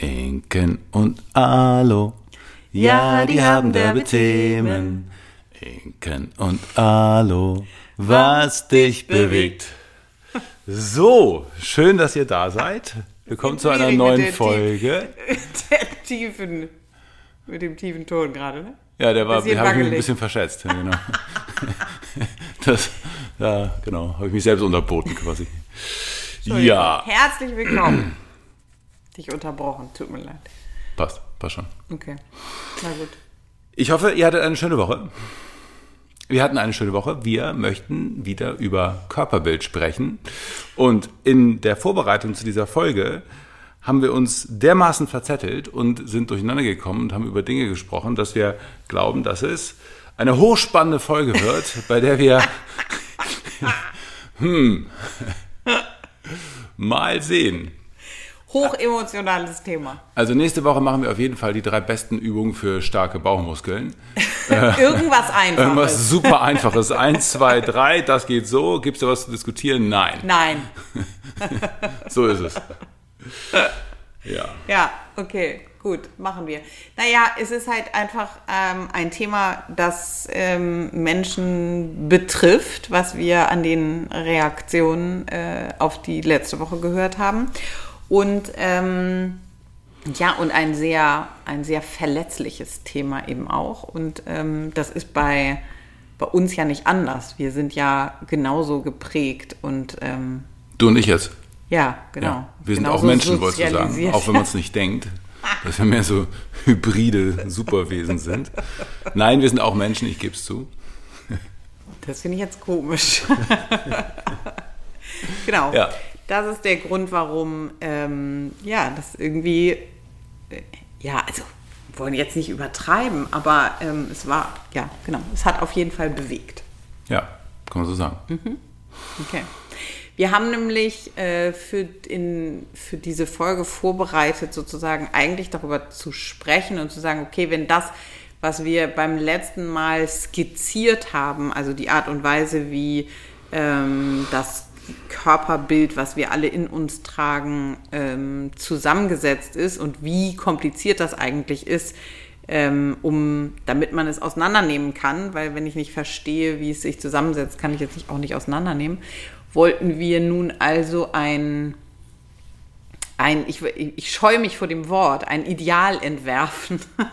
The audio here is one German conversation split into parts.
Inken und Alo. Ja, die haben derbe Themen. Inken und Alo. Was dich bewegt. So, schön, dass ihr da seid. Willkommen zu einer neuen Folge. Der tiefen, mit dem tiefen Ton gerade, ne? Ja, der war, Bisschen habe ich mich ein bisschen verschätzt. Ja, genau. Das, ja, genau, habe ich mich selbst unterboten quasi. Ja, Herzlich willkommen. Dich unterbrochen, tut mir leid. passt, passt schon. Okay, na gut. Ich hoffe, ihr hattet eine schöne Woche. Wir hatten eine schöne Woche. Wir möchten wieder über Körperbild sprechen. Und in der Vorbereitung zu dieser Folge haben wir uns dermaßen verzettelt und sind durcheinander gekommen und haben über Dinge gesprochen, dass wir glauben, dass es eine hochspannende Folge wird, bei der wir hm, mal sehen. Hochemotionales Thema. Also nächste Woche machen wir auf jeden Fall die drei besten Übungen für starke Bauchmuskeln. Irgendwas Einfaches. Irgendwas super einfaches. Eins, zwei, drei, das geht so. Gibt es da was zu diskutieren? Nein. Nein. So ist es. Ja. Ja, okay, gut, machen wir. Naja, es ist halt einfach ähm, ein Thema, das ähm, Menschen betrifft, was wir an den Reaktionen äh, auf die letzte Woche gehört haben. Und ähm, ja, und ein sehr, ein sehr verletzliches Thema eben auch. Und ähm, das ist bei, bei uns ja nicht anders. Wir sind ja genauso geprägt und ähm, Du und ich jetzt. ja, genau. Ja. Wir sind genauso auch Menschen, wolltest du sagen. Auch wenn man es nicht denkt. Dass wir mehr so hybride Superwesen sind. Nein, wir sind auch Menschen, ich gebe es zu. Das finde ich jetzt komisch. genau. Ja. Das ist der Grund, warum, ähm, ja, das irgendwie, äh, ja, also, wir wollen jetzt nicht übertreiben, aber ähm, es war, ja, genau, es hat auf jeden Fall bewegt. Ja, kann man so sagen. Okay. Wir haben nämlich äh, für, in, für diese Folge vorbereitet, sozusagen eigentlich darüber zu sprechen und zu sagen, okay, wenn das, was wir beim letzten Mal skizziert haben, also die Art und Weise, wie ähm, das Körperbild, was wir alle in uns tragen, ähm, zusammengesetzt ist und wie kompliziert das eigentlich ist, ähm, um, damit man es auseinandernehmen kann, weil wenn ich nicht verstehe, wie es sich zusammensetzt, kann ich jetzt auch nicht auseinandernehmen, wollten wir nun also ein, ein ich, ich scheue mich vor dem Wort, ein Ideal entwerfen.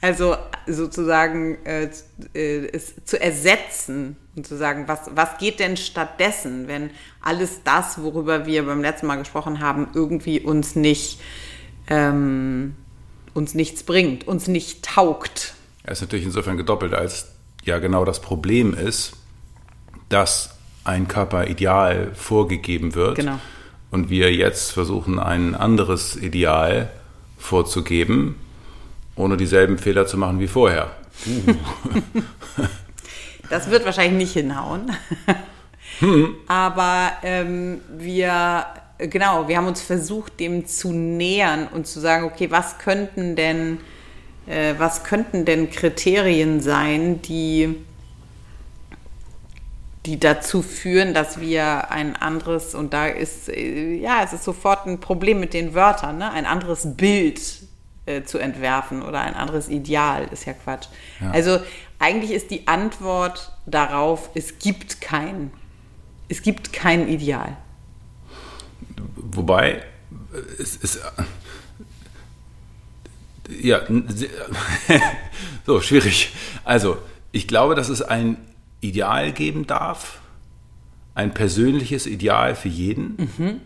Also sozusagen äh, äh, es zu ersetzen und zu sagen, was, was geht denn stattdessen, wenn alles das, worüber wir beim letzten Mal gesprochen haben, irgendwie uns nicht ähm, uns nichts bringt, uns nicht taugt. Er ist natürlich insofern gedoppelt, als ja genau das Problem ist, dass ein Körperideal vorgegeben wird Genau. und wir jetzt versuchen, ein anderes Ideal vorzugeben, ohne dieselben Fehler zu machen wie vorher. Das wird wahrscheinlich nicht hinhauen. Aber ähm, wir, genau, wir haben uns versucht, dem zu nähern und zu sagen, okay, was könnten denn, äh, was könnten denn Kriterien sein, die, die dazu führen, dass wir ein anderes, und da ist, äh, ja, es ist sofort ein Problem mit den Wörtern, ne? ein anderes Bild äh, zu entwerfen oder ein anderes Ideal, ist ja Quatsch. Also eigentlich ist die Antwort darauf, es gibt kein, es gibt kein Ideal. Wobei, es ist. Ja, so, schwierig. Also, ich glaube, dass es ein Ideal geben darf, ein persönliches Ideal für jeden.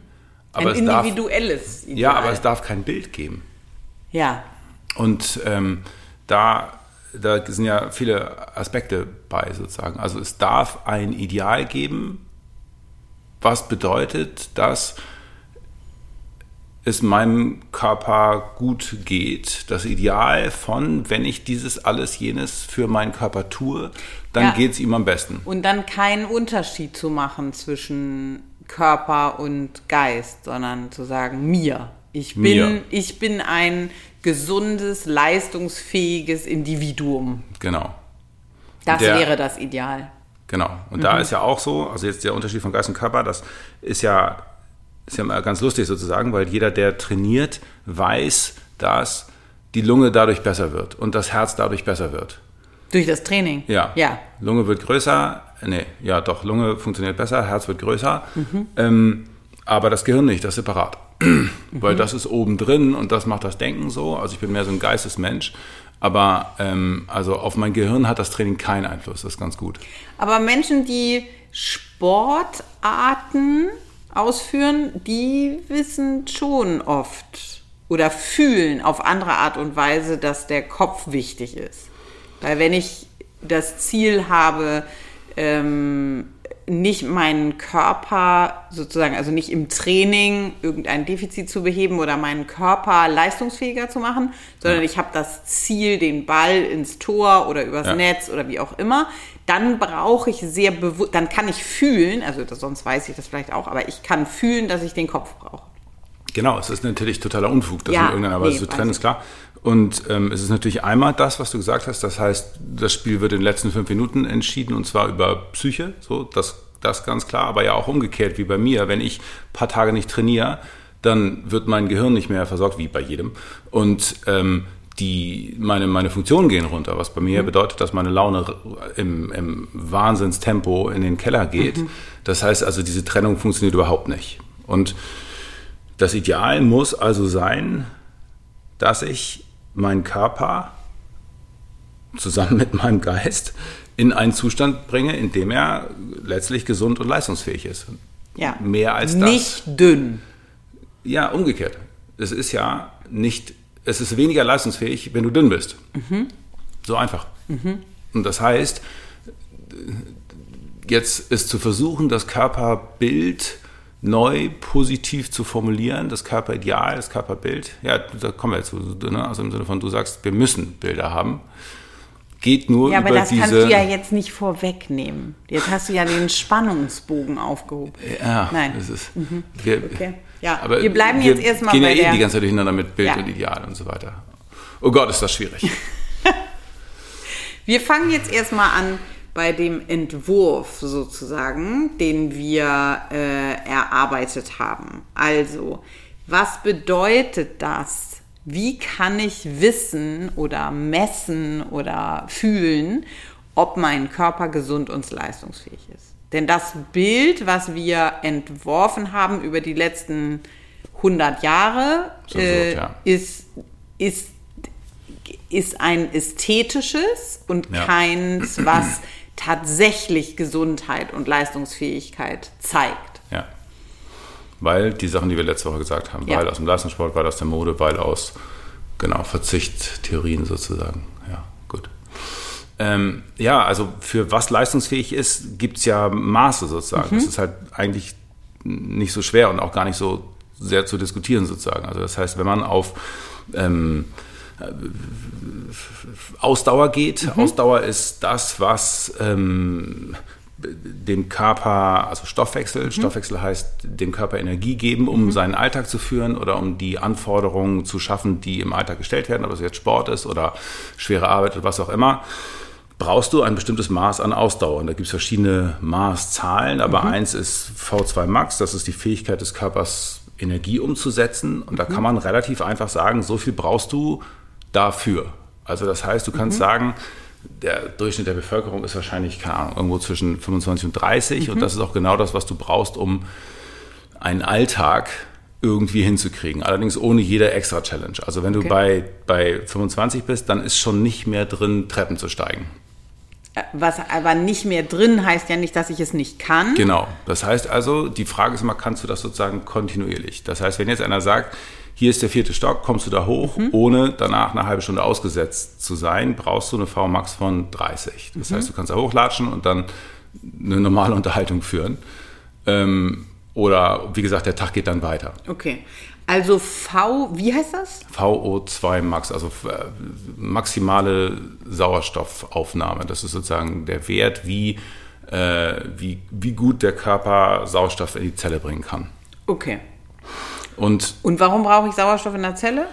Aber ein es darf, individuelles Ideal. ja, aber es darf kein Bild geben. Ja, Und ähm, da, da sind ja viele Aspekte bei sozusagen. Also es darf ein Ideal geben, was bedeutet, dass es meinem Körper gut geht. Das Ideal von, wenn ich dieses alles jenes für meinen Körper tue, dann Ja. geht es ihm am besten. Und dann keinen Unterschied zu machen zwischen Körper und Geist, sondern zu sagen, mir. Ich bin, Mir. ich bin ein gesundes, leistungsfähiges Individuum. Genau. Das Der- wäre das Ideal. Genau. Und da ist ja auch so, also jetzt der Unterschied von Geist und Körper, das ist ja ist ja mal ganz lustig sozusagen, weil jeder, der trainiert, weiß, dass die Lunge dadurch besser wird und das Herz dadurch besser wird. Durch das Training? Ja. Ja. Lunge wird größer, nee, ja doch, Lunge funktioniert besser, Herz wird größer, ähm, aber das Gehirn nicht, das ist separat. Weil das ist oben drin und das macht das Denken so. Also ich bin mehr so ein Geistesmensch. Aber ähm, also auf mein Gehirn hat das Training keinen Einfluss, das ist ganz gut. Aber Menschen, die Sportarten ausführen, die wissen schon oft oder fühlen auf andere Art und Weise, dass der Kopf wichtig ist. Weil wenn ich das Ziel habe, ähm, nicht meinen Körper sozusagen, also nicht im Training irgendein Defizit zu beheben oder meinen Körper leistungsfähiger zu machen, sondern Ja. ich habe das Ziel, den Ball ins Tor oder übers Ja. Netz oder wie auch immer, dann brauche ich sehr bewusst, dann kann ich fühlen, also das, sonst weiß ich das vielleicht auch, aber ich kann fühlen, dass ich den Kopf brauche. Genau, es ist natürlich totaler Unfug, das Ja, in irgendeiner Weise nee, zu trennen, ist klar. Und ähm, es ist natürlich einmal das, was du gesagt hast, das heißt, das Spiel wird in den letzten fünf Minuten entschieden und zwar über Psyche, so, das, das ganz klar, aber ja auch umgekehrt wie bei mir. Wenn ich ein paar Tage nicht trainiere, dann wird mein Gehirn nicht mehr versorgt, wie bei jedem. Und ähm, die, meine, meine Funktionen gehen runter, was bei mir bedeutet, dass meine Laune im, im Wahnsinnstempo in den Keller geht. Das heißt also, diese Trennung funktioniert überhaupt nicht. Und das Ideal muss also sein, dass ich meinen Körper zusammen mit meinem Geist in einen Zustand bringe, in dem er letztlich gesund und leistungsfähig ist. Ja. Mehr als das. Nicht dünn. Ja, umgekehrt. Es ist ja nicht, es ist weniger leistungsfähig, wenn du dünn bist. So einfach. Und das heißt, jetzt ist zu versuchen, das Körperbild neu positiv zu formulieren, das Körperideal, das Körperbild, ja, da kommen wir jetzt zu, ne? also im Sinne von, du sagst, wir müssen Bilder haben, geht nur Ja, aber über das diese... kannst du ja jetzt nicht vorwegnehmen. Jetzt hast du ja den Spannungsbogen aufgehoben. Ja, Nein. das ist. Wir, Okay. Ja, aber wir bleiben jetzt erstmal gehen bei ja eh der- die ganze Zeit durcheinander mit Bild Ja. und Ideal und so weiter. Oh Gott, ist das schwierig. Wir fangen jetzt erstmal an bei dem Entwurf sozusagen, den wir äh, erarbeitet haben. Also, was bedeutet das? Wie kann ich wissen oder messen oder fühlen, ob mein Körper gesund und leistungsfähig ist? Denn das Bild, was wir entworfen haben über die letzten 100 Jahre, So äh, ja. ist, ist ist ein ästhetisches und Ja. keins, was tatsächlich Gesundheit und Leistungsfähigkeit zeigt. Ja. Weil die Sachen, die wir letzte Woche gesagt haben, Ja. weil aus dem Leistungssport, weil aus der Mode, weil aus genau Verzichttheorien sozusagen. Ja, gut. Ähm, ja, also für was leistungsfähig ist, gibt es ja Maße sozusagen. Das ist halt eigentlich nicht so schwer und auch gar nicht so sehr zu diskutieren sozusagen. Also das heißt, wenn man auf ähm, Ausdauer geht. Ausdauer ist das, was ähm, dem Körper, also Stoffwechsel, Stoffwechsel heißt dem Körper Energie geben, um seinen Alltag zu führen oder um die Anforderungen zu schaffen, die im Alltag gestellt werden, ob es jetzt Sport ist oder schwere Arbeit oder was auch immer. Brauchst du ein bestimmtes Maß an Ausdauer. Und da gibt es verschiedene Maßzahlen, aber eins ist V2 Max, das ist die Fähigkeit des Körpers, Energie umzusetzen. Und da kann man relativ einfach sagen, so viel brauchst du dafür. Also das heißt, du kannst sagen, der Durchschnitt der Bevölkerung ist wahrscheinlich, keine Ahnung, irgendwo zwischen 25 und 30 und das ist auch genau das, was du brauchst, um einen Alltag irgendwie hinzukriegen. Allerdings ohne jede extra Challenge. Also wenn du Okay. bei, bei 25 bist, dann ist schon nicht mehr drin, Treppen zu steigen. Äh, Was aber nicht mehr drin heißt ja nicht, dass ich es nicht kann. Genau. Das heißt also, die Frage ist immer, kannst du das sozusagen kontinuierlich? Das heißt, wenn jetzt einer sagt, hier ist der vierte Stock, kommst du da hoch, ohne danach eine halbe Stunde ausgesetzt zu sein, brauchst du eine VMAX von 30. Das heißt, du kannst da hochlatschen und dann eine normale Unterhaltung führen. Ähm, oder wie gesagt, der Tag geht dann weiter. Okay. Also V, wie heißt das? VO2 Max, also äh, maximale Sauerstoffaufnahme. Das ist sozusagen der Wert, wie, äh, wie, wie gut der Körper Sauerstoff in die Zelle bringen kann. Okay. Und Und warum brauche ich Sauerstoff in der Zelle?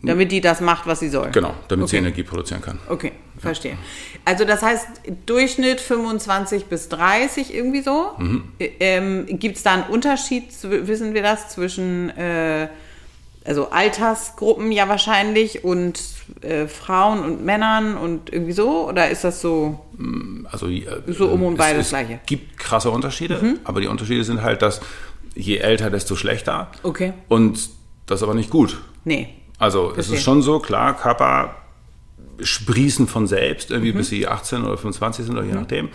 Damit die das macht, was sie soll. Genau, damit sie Okay. Energie produzieren kann. Okay, verstehe. Also das heißt, Durchschnitt 25 bis 30 irgendwie so. Mhm. Ähm, Gibt es da einen Unterschied, wissen wir das, zwischen äh, also Altersgruppen ja wahrscheinlich und äh, Frauen und Männern und irgendwie so? Oder ist das so? Also äh, So um und es, bei das es Gleiche. Mhm. gibt krasse Unterschiede, aber die Unterschiede sind halt, dass je älter, desto schlechter. Okay. Und das ist aber nicht gut. Nee. Also es Verstehe. ist schon so, klar, Körper sprießen von selbst, irgendwie Mhm. bis sie 18 oder 25 sind oder je nachdem.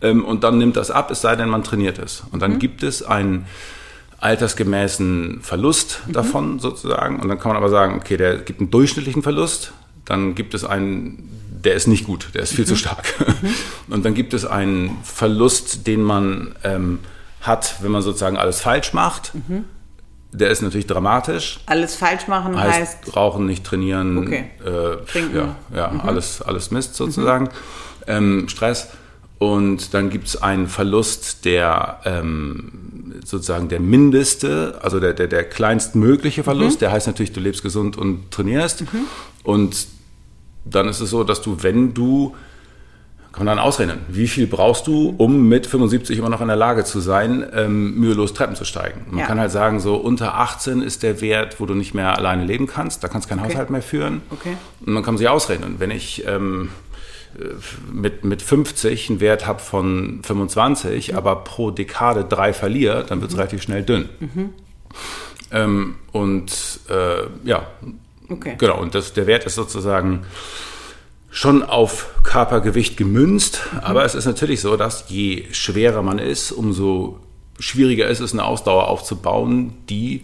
Ähm, und dann nimmt das ab, es sei denn, man trainiert es. Und Mhm. dann gibt es einen altersgemäßen Verlust Mhm. davon sozusagen. Und dann kann man aber sagen, okay, der gibt einen durchschnittlichen Verlust. Dann gibt es einen, der ist nicht gut, der ist viel zu Mhm. stark. Und dann gibt es einen Verlust, den man ähm, hat, wenn man sozusagen alles falsch macht. Mhm. Der ist natürlich dramatisch. Alles falsch machen Heißt, heißt, rauchen, nicht trainieren, Okay. äh, Trinken. ja, ja alles, alles Mist sozusagen, ähm, Stress. Und dann gibt es einen Verlust, der ähm, sozusagen der mindeste, also der, der, der kleinstmögliche Verlust, der heißt natürlich, du lebst gesund und trainierst. Und dann ist es so, dass du, wenn du, kann man dann ausrechnen, wie viel brauchst du, um mit 75 immer noch in der Lage zu sein, ähm, mühelos Treppen zu steigen. Man Ja. kann halt sagen, so unter 18 ist der Wert, wo du nicht mehr alleine leben kannst, da kannst du keinen Haushalt mehr führen. Okay. Und man kann sich ausrechnen, wenn ich ähm, äh, mit, mit 50 einen Wert habe von 25, aber pro Dekade drei verliere, dann wird es relativ schnell dünn. Ähm, und äh, ja, okay. Genau, und das, der Wert ist sozusagen schon auf Körpergewicht gemünzt, aber es ist natürlich so, dass je schwerer man ist, umso schwieriger ist es, eine Ausdauer aufzubauen, die,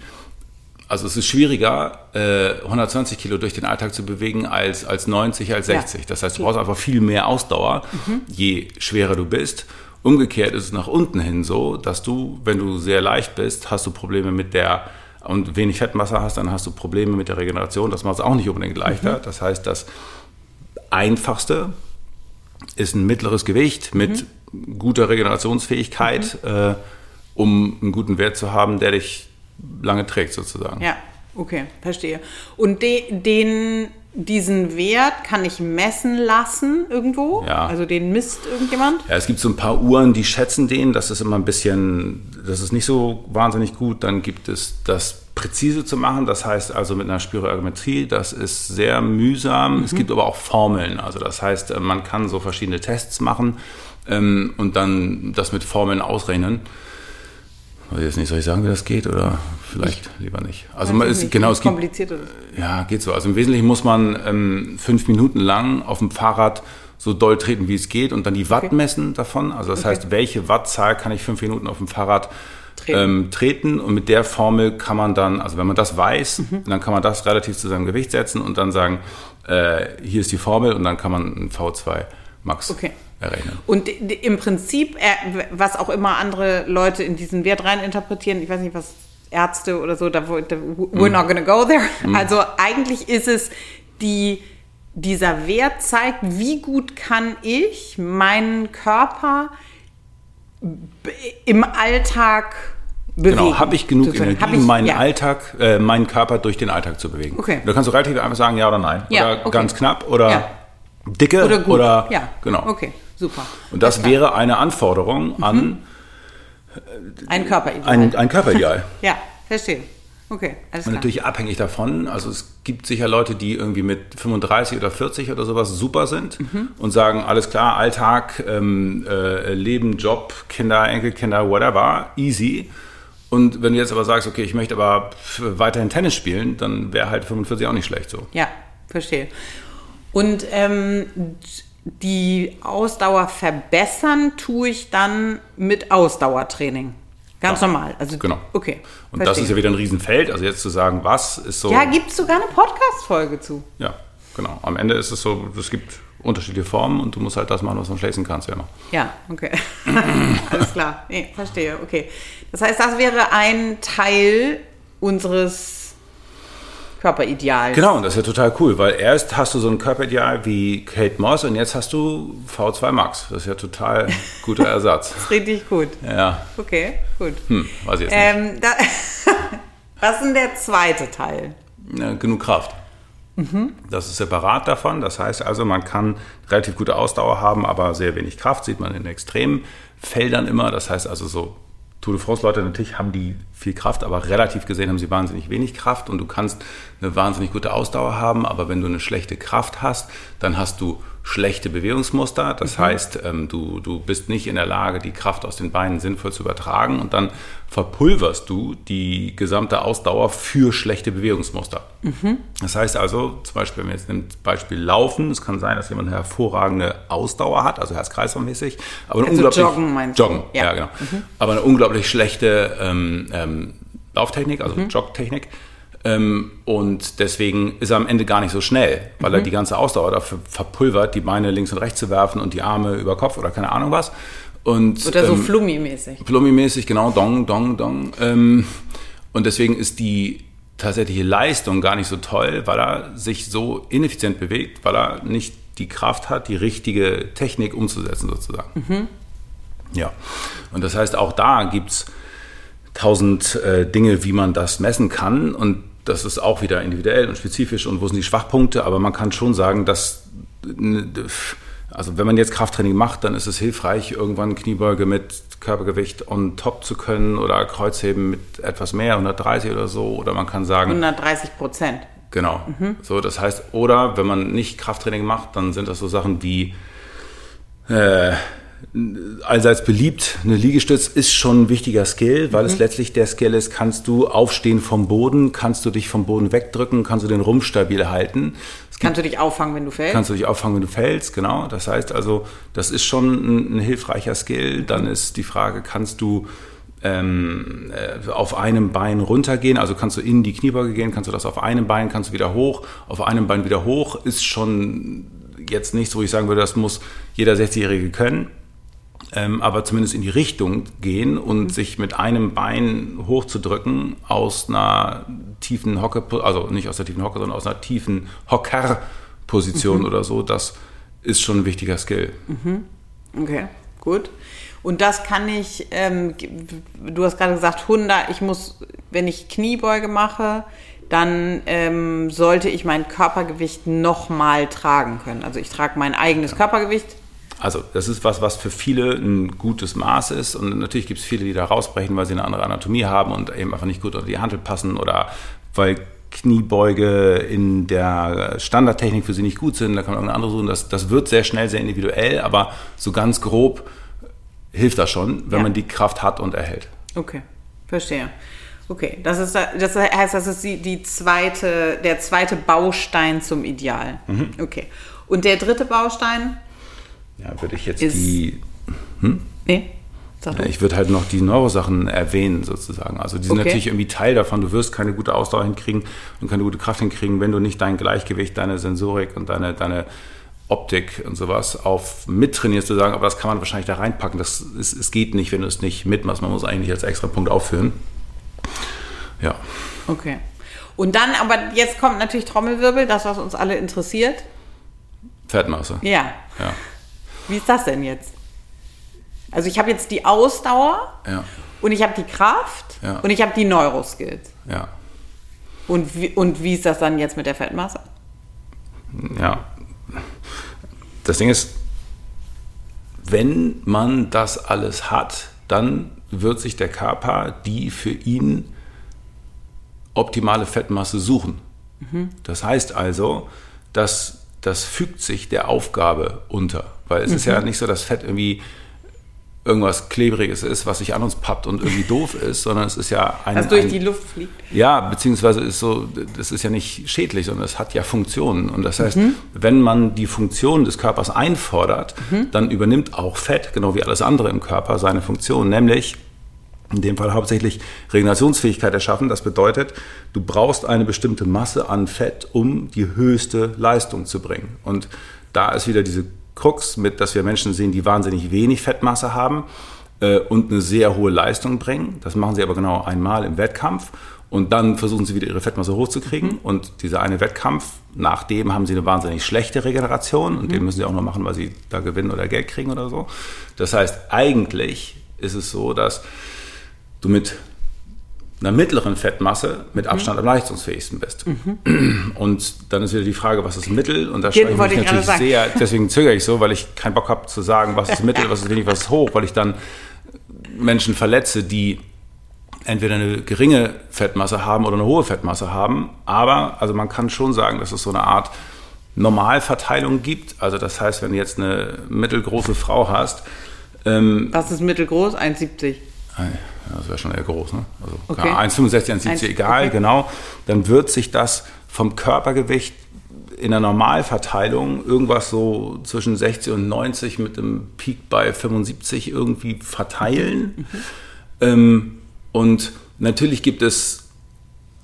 also es ist schwieriger, äh, 120 Kilo durch den Alltag zu bewegen, als, als 90, als Ja. 60. Das heißt, du brauchst einfach viel mehr Ausdauer, je schwerer du bist. Umgekehrt ist es nach unten hin so, dass du, wenn du sehr leicht bist, hast du Probleme mit der und wenig Fettmasse hast, dann hast du Probleme mit der Regeneration. Das macht es auch nicht unbedingt leichter. Das heißt, das Einfachste ist ein mittleres Gewicht mit guter Regenerationsfähigkeit, äh, um einen guten Wert zu haben, der dich lange trägt sozusagen. Ja, okay, verstehe. Und de, den, diesen Wert kann ich messen lassen irgendwo? Ja. Also den misst irgendjemand? Ja, es gibt so ein paar Uhren, die schätzen den. Das ist immer ein bisschen, das ist nicht so wahnsinnig gut. Dann gibt es das präzise zu machen. Das heißt also mit einer Spiroergometrie. Das ist sehr mühsam. Es gibt aber auch Formeln. Also das heißt, äh, man kann so verschiedene Tests machen ähm, und dann das mit Formeln ausrechnen. Weiß ich jetzt nicht, soll ich sagen, wie das geht oder vielleicht lieber nicht? Also man ich ist, nicht, genau, es gibt kompliziert ist. ja, geht so. Also im Wesentlichen muss man ähm, fünf Minuten lang auf dem Fahrrad so doll treten, wie es geht und dann die Watt Okay. messen davon. Also das Okay. heißt, welche Wattzahl kann ich fünf Minuten auf dem Fahrrad Treten. ähm, treten und mit der Formel kann man dann, also wenn man das weiß, Mhm. dann kann man das relativ zu seinem Gewicht setzen und dann sagen, äh, hier ist die Formel und dann kann man ein V2 Max Okay. errechnen. Und im Prinzip, äh, was auch immer andere Leute in diesen Wert rein interpretieren, ich weiß nicht, was Ärzte oder so, da, we're not gonna go there. Also eigentlich ist es die, dieser Wert zeigt, wie gut kann ich meinen Körper im Alltag bewegen. Genau, habe ich genug. Energie, Hab ich- meinen ja. Alltag, äh, meinen Körper durch den Alltag zu bewegen. Okay. Da kannst du relativ einfach sagen, ja oder nein. Ja, oder okay. ganz knapp oder Ja. dicke Oder gut. oder ja, genau. Okay, super. Und das klar. wäre eine Anforderung an ein Körperideal. ein, ein Körperideal. ja, verstehe. Okay, alles Und klar. natürlich abhängig davon, also es gibt sicher Leute, die irgendwie mit 35 oder 40 oder sowas super sind Mhm. und sagen, alles klar, Alltag, ähm, äh, Leben, Job, Kinder, Enkelkinder, whatever, easy. Und wenn du jetzt aber sagst, okay, ich möchte aber weiterhin Tennis spielen, dann wäre halt 45 auch nicht schlecht so. Ja, verstehe. Und ähm, die Ausdauer verbessern tue ich dann mit Ausdauertraining. Ganz Ja. normal. Also, Genau. Okay. Und das ist ja wieder ein Riesenfeld. Also jetzt zu sagen, was ist so. Ja, gibt es sogar eine Podcast-Folge zu. Ja, genau. Am Ende ist es so, es gibt unterschiedliche Formen und du musst halt das machen, was du am schlechtesten kannst, ja. Ja, okay. Alles klar. Nee, verstehe. Okay. Das heißt, das wäre ein Teil unseres Körperideals. Genau, und das ist ja total cool, weil erst hast du so ein Körperideal wie Kate Moss und jetzt hast du V2 Max. Das ist ja total guter Ersatz. Das ist richtig gut. Ja, Okay, gut. hm, weiß ich jetzt Ähm, da, was ist denn der zweite Teil? nicht. Ja, genug Kraft. Das ist separat davon. Das heißt also, man kann relativ gute Ausdauer haben, aber sehr wenig Kraft, sieht man in extremen Feldern immer. Das heißt also so Tour de France-Leute natürlich haben die viel Kraft, aber relativ gesehen haben sie wahnsinnig wenig Kraft und du kannst eine wahnsinnig gute Ausdauer haben, aber wenn du eine schlechte Kraft hast, dann hast du schlechte Bewegungsmuster. Das mhm. heißt, ähm, du, du bist nicht in der Lage, die Kraft aus den Beinen sinnvoll zu übertragen und dann verpulverst du die gesamte Ausdauer für schlechte Bewegungsmuster. Mhm. Das heißt also, zum Beispiel, wenn wir jetzt nimmt Beispiel Laufen, es kann sein, dass jemand eine hervorragende Ausdauer hat, also Herz-Kreislauf-mäßig, aber eine also unglaublich Joggen meinst Joggen, du? Ja, ja genau. Mhm. Aber eine unglaublich schlechte ähm, ähm, Lauftechnik, also mhm. Jogtechnik. Ähm, und deswegen ist er am Ende gar nicht so schnell, weil mhm. er die ganze Ausdauer dafür verpulvert, die Beine links und rechts zu werfen und die Arme über Kopf oder keine Ahnung was. Und, oder so ähm, Flummi-mäßig. Flummi-mäßig, genau, dong, dong, dong. Ähm, und deswegen ist die tatsächliche Leistung gar nicht so toll, weil er sich so ineffizient bewegt, weil er nicht die Kraft hat, die richtige Technik umzusetzen sozusagen. Mhm. Ja, und das heißt, auch da gibt es tausend äh, Dinge, wie man das messen kann. Und das ist auch wieder individuell und spezifisch und wo sind die Schwachpunkte, aber man kann schon sagen, dass, also wenn man jetzt Krafttraining macht, dann ist es hilfreich, irgendwann Kniebeuge mit Körpergewicht on top zu können oder Kreuzheben mit etwas mehr, 130 oder so, oder man kann sagen. 130 Prozent. Genau. Mhm. So, das heißt, oder wenn man nicht Krafttraining macht, dann sind das so Sachen wie, äh, allseits beliebt. Eine Liegestütz ist schon ein wichtiger Skill, weil mhm. es letztlich der Skill ist, kannst du aufstehen vom Boden, kannst du dich vom Boden wegdrücken, kannst du den Rumpf stabil halten. kannst du dich auffangen, wenn du fällst? Kannst du dich auffangen, wenn du fällst, genau. Das heißt also, das ist schon ein, ein hilfreicher Skill. Dann ist die Frage, kannst du ähm, äh, auf einem Bein runtergehen, also kannst du in die Kniebeuge gehen, kannst du das auf einem Bein, kannst du wieder hoch, auf einem Bein wieder hoch, ist schon jetzt nichts, wo ich sagen würde, das muss jeder 60-Jährige können ähm, aber zumindest in die Richtung gehen und mhm. sich mit einem Bein hochzudrücken aus einer tiefen Hocke, also nicht aus der tiefen Hocke, sondern aus einer tiefen Hockerposition mhm. oder so, das ist schon ein wichtiger Skill. Mhm. Okay, gut. Und das kann ich, ähm, du hast gerade gesagt, 100, ich muss, wenn ich Kniebeuge mache, dann ähm, sollte ich mein Körpergewicht nochmal tragen können. Also ich trage mein eigenes. Körpergewicht also das ist was, was für viele ein gutes Maß ist. Und natürlich gibt es viele, die da rausbrechen, weil sie eine andere Anatomie haben und eben einfach nicht gut unter die Handel passen oder weil Kniebeuge in der Standardtechnik für sie nicht gut sind. Da kann man irgendeine andere suchen. Das, das wird sehr schnell, sehr individuell, aber so ganz grob hilft das schon, wenn ja. man die Kraft hat und erhält. Okay, verstehe. Okay, das, ist, das heißt, das ist die, die zweite, der zweite Baustein zum Ideal. Mhm. Okay. Und der dritte Baustein? Ja, würde ich jetzt ist, die. Hm? Nee. Ja, ich würde halt noch die Neurosachen erwähnen, sozusagen. Also die sind okay. natürlich irgendwie Teil davon. Du wirst keine gute Ausdauer hinkriegen und keine gute Kraft hinkriegen, wenn du nicht dein Gleichgewicht, deine Sensorik und deine, deine Optik und sowas auf mittrainierst, zu sagen, aber das kann man wahrscheinlich da reinpacken. Das ist, es geht nicht, wenn du es nicht mitmachst. Man muss eigentlich als extra Punkt aufführen. Ja. Okay. Und dann, aber jetzt kommt natürlich Trommelwirbel, das, was uns alle interessiert. Fettmasse. Ja. Ja. Wie ist das denn jetzt? Also ich habe jetzt die Ausdauer ja. und ich habe die Kraft ja. und ich habe die Neuroskills. Ja. Und wie, und wie ist das dann jetzt mit der Fettmasse? Ja. Das Ding ist, wenn man das alles hat, dann wird sich der Körper die für ihn optimale Fettmasse suchen. Mhm. Das heißt also, dass das fügt sich der Aufgabe unter. Weil es mhm. ist ja mhm. nicht so, dass Fett irgendwie irgendwas Klebriges ist, was sich an uns pappt und irgendwie doof ist, sondern es ist ja ein... Was durch ein, die Luft fliegt. Ja, beziehungsweise ist so, das ist ja nicht schädlich, sondern es hat ja Funktionen. Und das heißt, mhm. wenn man die Funktion des Körpers einfordert, mhm. dann übernimmt auch Fett, genau wie alles andere im Körper, seine Funktion, nämlich in dem Fall hauptsächlich Regenerationsfähigkeit erschaffen. Das bedeutet, du brauchst eine bestimmte Masse an Fett, um die höchste Leistung zu bringen. Und da ist wieder diese Krux mit, dass wir Menschen sehen, die wahnsinnig wenig Fettmasse haben äh, und eine sehr hohe Leistung bringen. Das machen sie aber genau einmal im Wettkampf. Und dann versuchen sie wieder ihre Fettmasse hochzukriegen. Mhm. Und dieser eine Wettkampf, nachdem haben sie eine wahnsinnig schlechte Regeneration. Und mhm. den müssen sie auch nur machen, weil sie da gewinnen oder Geld kriegen oder so. Das heißt, eigentlich ist es so, dass du mit einer mittleren Fettmasse mit Abstand am leistungsfähigsten bist. Und dann ist wieder die Frage, was ist Mittel? Und da schreibe ich mich ich natürlich sehr, deswegen zögere ich so, weil ich keinen Bock habe zu sagen, was ist Mittel, was ist wenig, was ist hoch, weil ich dann Menschen verletze, die entweder eine geringe Fettmasse haben oder eine hohe Fettmasse haben. Aber also man kann schon sagen, dass es so eine Art Normalverteilung gibt. Also das heißt, wenn du jetzt eine mittelgroße Frau hast, ähm, Was ist mittelgroß? 1,70. Ja, das wäre schon eher groß, ne? Also Okay. 1,65, 1,70, Eins- egal, okay. genau. Dann wird sich das vom Körpergewicht in der Normalverteilung irgendwas so zwischen 60 und 90 mit einem Peak bei 75 irgendwie verteilen. Ähm, und natürlich gibt es,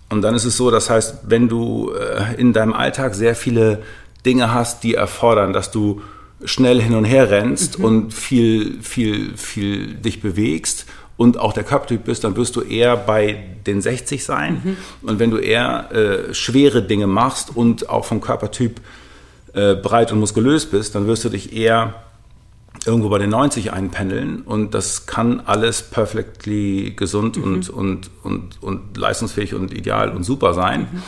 und dann ist es so, das heißt, wenn du äh, in deinem Alltag sehr viele Dinge hast, die erfordern, dass du schnell hin und her rennst und viel, viel, viel dich bewegst und auch der Körpertyp bist, dann wirst du eher bei den 60 sein. Und wenn du eher äh, schwere Dinge machst und auch vom Körpertyp äh, breit und muskulös bist, dann wirst du dich eher irgendwo bei den 90 einpendeln und das kann alles perfectly gesund und, und, und, und leistungsfähig und ideal und super sein.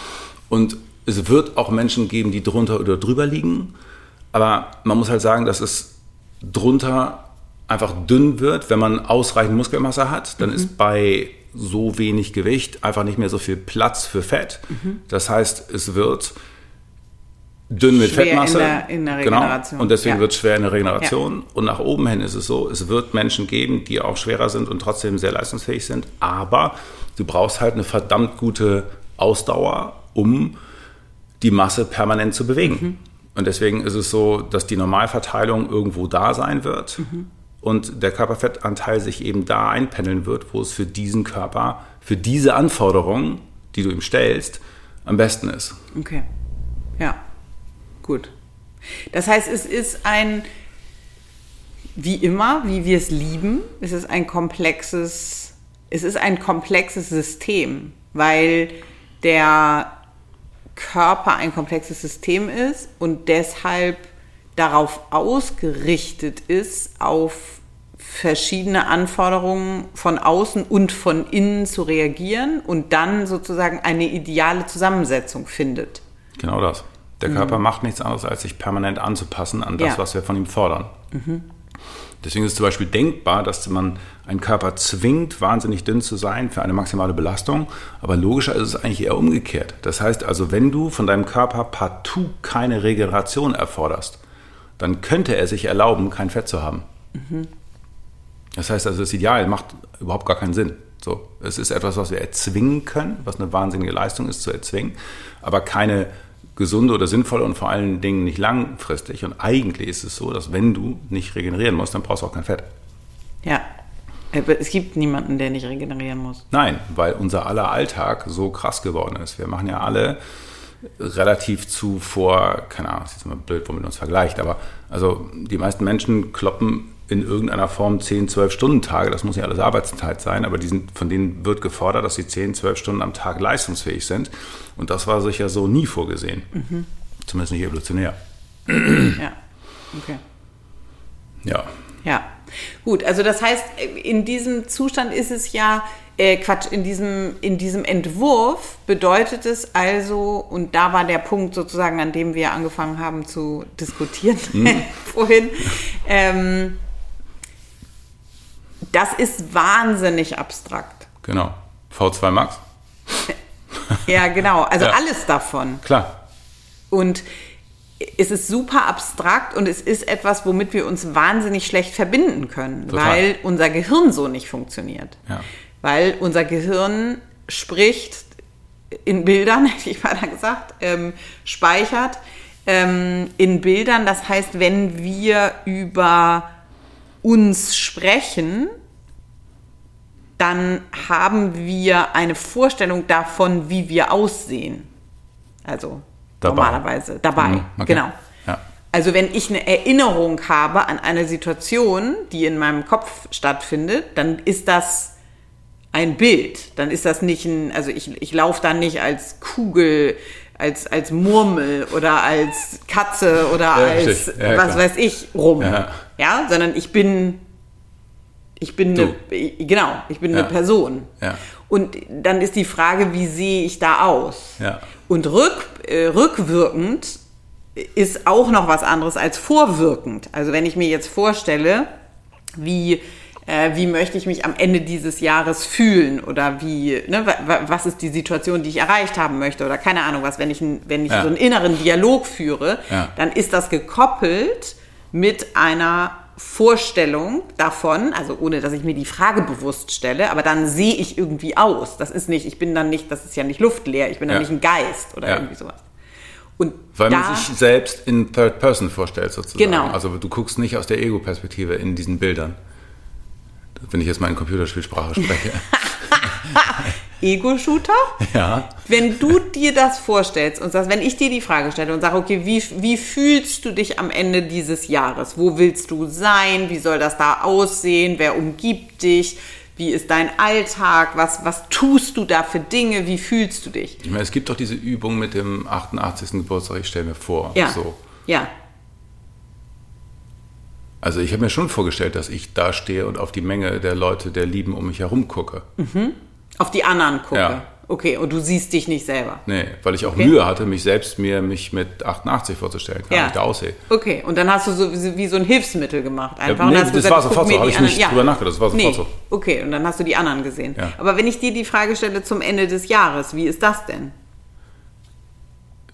Und es wird auch Menschen geben, die drunter oder drüber liegen, aber man muss halt sagen, dass es drunter einfach dünn wird, wenn man ausreichend Muskelmasse hat, dann ist bei so wenig Gewicht einfach nicht mehr so viel Platz für Fett. Das heißt, es wird dünn mit Schwer in Fettmasse. der- in der Regeneration. Genau. Und deswegen Ja. wird es schwer in der Regeneration. Und nach oben hin ist es so, es wird Menschen geben, die auch schwerer sind und trotzdem sehr leistungsfähig sind. Aber du brauchst halt eine verdammt gute Ausdauer, um die Masse permanent zu bewegen. Und deswegen ist es so, dass die Normalverteilung irgendwo da sein wird und der Körperfettanteil sich eben da einpendeln wird, wo es für diesen Körper, für diese Anforderungen, die du ihm stellst, am besten ist. Okay. Ja. Gut. Das heißt, es ist ein, wie immer, wie wir es lieben, es ist ein komplexes, es ist ein komplexes System, weil der Körper ein komplexes System ist und deshalb darauf ausgerichtet ist, auf verschiedene Anforderungen von außen und von innen zu reagieren und dann sozusagen eine ideale Zusammensetzung findet. Genau das. Der Körper macht nichts anderes, als sich permanent anzupassen an das, Mhm. Ja. Mhm. was wir von ihm fordern. Deswegen ist es zum Beispiel denkbar, dass man einen Körper zwingt, wahnsinnig dünn zu sein für eine maximale Belastung. Aber logischer ist es eigentlich eher umgekehrt. Das heißt also, wenn du von deinem Körper partout keine Regeneration erforderst, dann könnte er sich erlauben, kein Fett zu haben. Das heißt also, das Ideal macht überhaupt gar keinen Sinn. So, es ist etwas, was wir erzwingen können, was eine wahnsinnige Leistung ist, zu erzwingen, aber keine gesunde oder sinnvolle und vor allen Dingen nicht langfristig. Und eigentlich ist es so, dass wenn du nicht regenerieren musst, dann brauchst du auch kein Fett. Ja. Aber es gibt niemanden, der nicht regenerieren muss. Nein, weil unser aller Alltag so krass geworden ist. Wir machen ja alle relativ zu vor, keine Ahnung, das ist jetzt immer blöd, womit man uns vergleicht, aber also die meisten Menschen kloppen in irgendeiner Form 10, 12 Stunden Tage, das muss nicht alles Arbeitszeit sein, aber die sind, von denen wird gefordert, dass sie 10, 12 Stunden am Tag leistungsfähig sind und das war sicher so nie vorgesehen. Zumindest nicht evolutionär. Ja. Okay. Ja. Ja, gut. Also das heißt, in diesem Zustand ist es ja äh, Quatsch. In diesem in diesem Entwurf bedeutet es also, und da war der Punkt sozusagen, an dem wir angefangen haben zu diskutieren vorhin. Ähm, das ist wahnsinnig abstrakt. Genau. V2 Max? Ja, genau. Also Ja. alles davon. Klar. Und es ist super abstrakt und es ist etwas, womit wir uns wahnsinnig schlecht verbinden können, Total. weil unser Gehirn so nicht funktioniert. Ja. Weil unser Gehirn spricht in Bildern, hätte ich mal gesagt, ähm, speichert ähm, in Bildern. Das heißt, wenn wir über uns sprechen, dann haben wir eine Vorstellung davon, wie wir aussehen. Also Dabei. normalerweise dabei. Mhm, okay. Genau. Ja. Also wenn ich eine Erinnerung habe an eine Situation, die in meinem Kopf stattfindet, dann ist das ein Bild. Dann ist das nicht ein, also ich, ich laufe dann nicht als Kugel, als, als Murmel oder als Katze oder Ja, als. Ja, was weiß ich rum. Ja. Ja, sondern ich bin, ich bin Du. eine, genau, ich bin eine Person. Ja. Und dann ist die Frage, wie sehe ich da aus? Ja. Und rück, äh, rückwirkend ist auch noch was anderes als vorwirkend. Also wenn ich mir jetzt vorstelle, wie äh, wie möchte ich mich am Ende dieses Jahres fühlen oder wie, ne, was ist die Situation, die ich erreicht haben möchte oder keine Ahnung was, wenn ich, wenn ich Ja. so einen inneren Dialog führe, Ja. dann ist das gekoppelt mit einer Vorstellung davon, also ohne dass ich mir die Frage bewusst stelle, aber dann sehe ich irgendwie aus. Das ist nicht, ich bin dann nicht, das ist ja nicht luftleer, ich bin dann Ja. nicht ein Geist oder irgendwie sowas. Und Weil da, man sich selbst in Third Person vorstellt, sozusagen. Genau. Also du guckst nicht aus der Ego-Perspektive in diesen Bildern. Wenn ich jetzt mal in Computerspielsprache spreche. Ego-Shooter? ja. Wenn du dir das vorstellst und sagst, wenn ich dir die Frage stelle und sage, okay, wie, wie fühlst du dich am Ende dieses Jahres? Wo willst du sein? Wie soll das da aussehen? Wer umgibt dich? Wie ist dein Alltag? Was, was tust du da für Dinge? Wie fühlst du dich? Ich meine, es gibt doch diese Übung mit dem 88. Geburtstag, ich stelle mir vor. Ja. So. Ja. Also ich habe mir schon vorgestellt, dass ich da stehe und auf die Menge der Leute, der Lieben um mich herum gucke. Auf die anderen gucke. Ja. Okay, und du siehst dich nicht selber. Nee, weil ich auch Okay. Mühe hatte, mich selbst mir mich mit 88 vorzustellen, wie Ja. ich da aussehe. Okay, und dann hast du so wie, wie so ein Hilfsmittel gemacht. Einfach. Ja, nee, hast das gesagt, war sofort so, hab die ich nicht drüber nachgedacht, das war sofort nee. so. Okay, und dann hast du die anderen gesehen. Ja. Aber wenn ich dir die Frage stelle zum Ende des Jahres, wie ist das denn?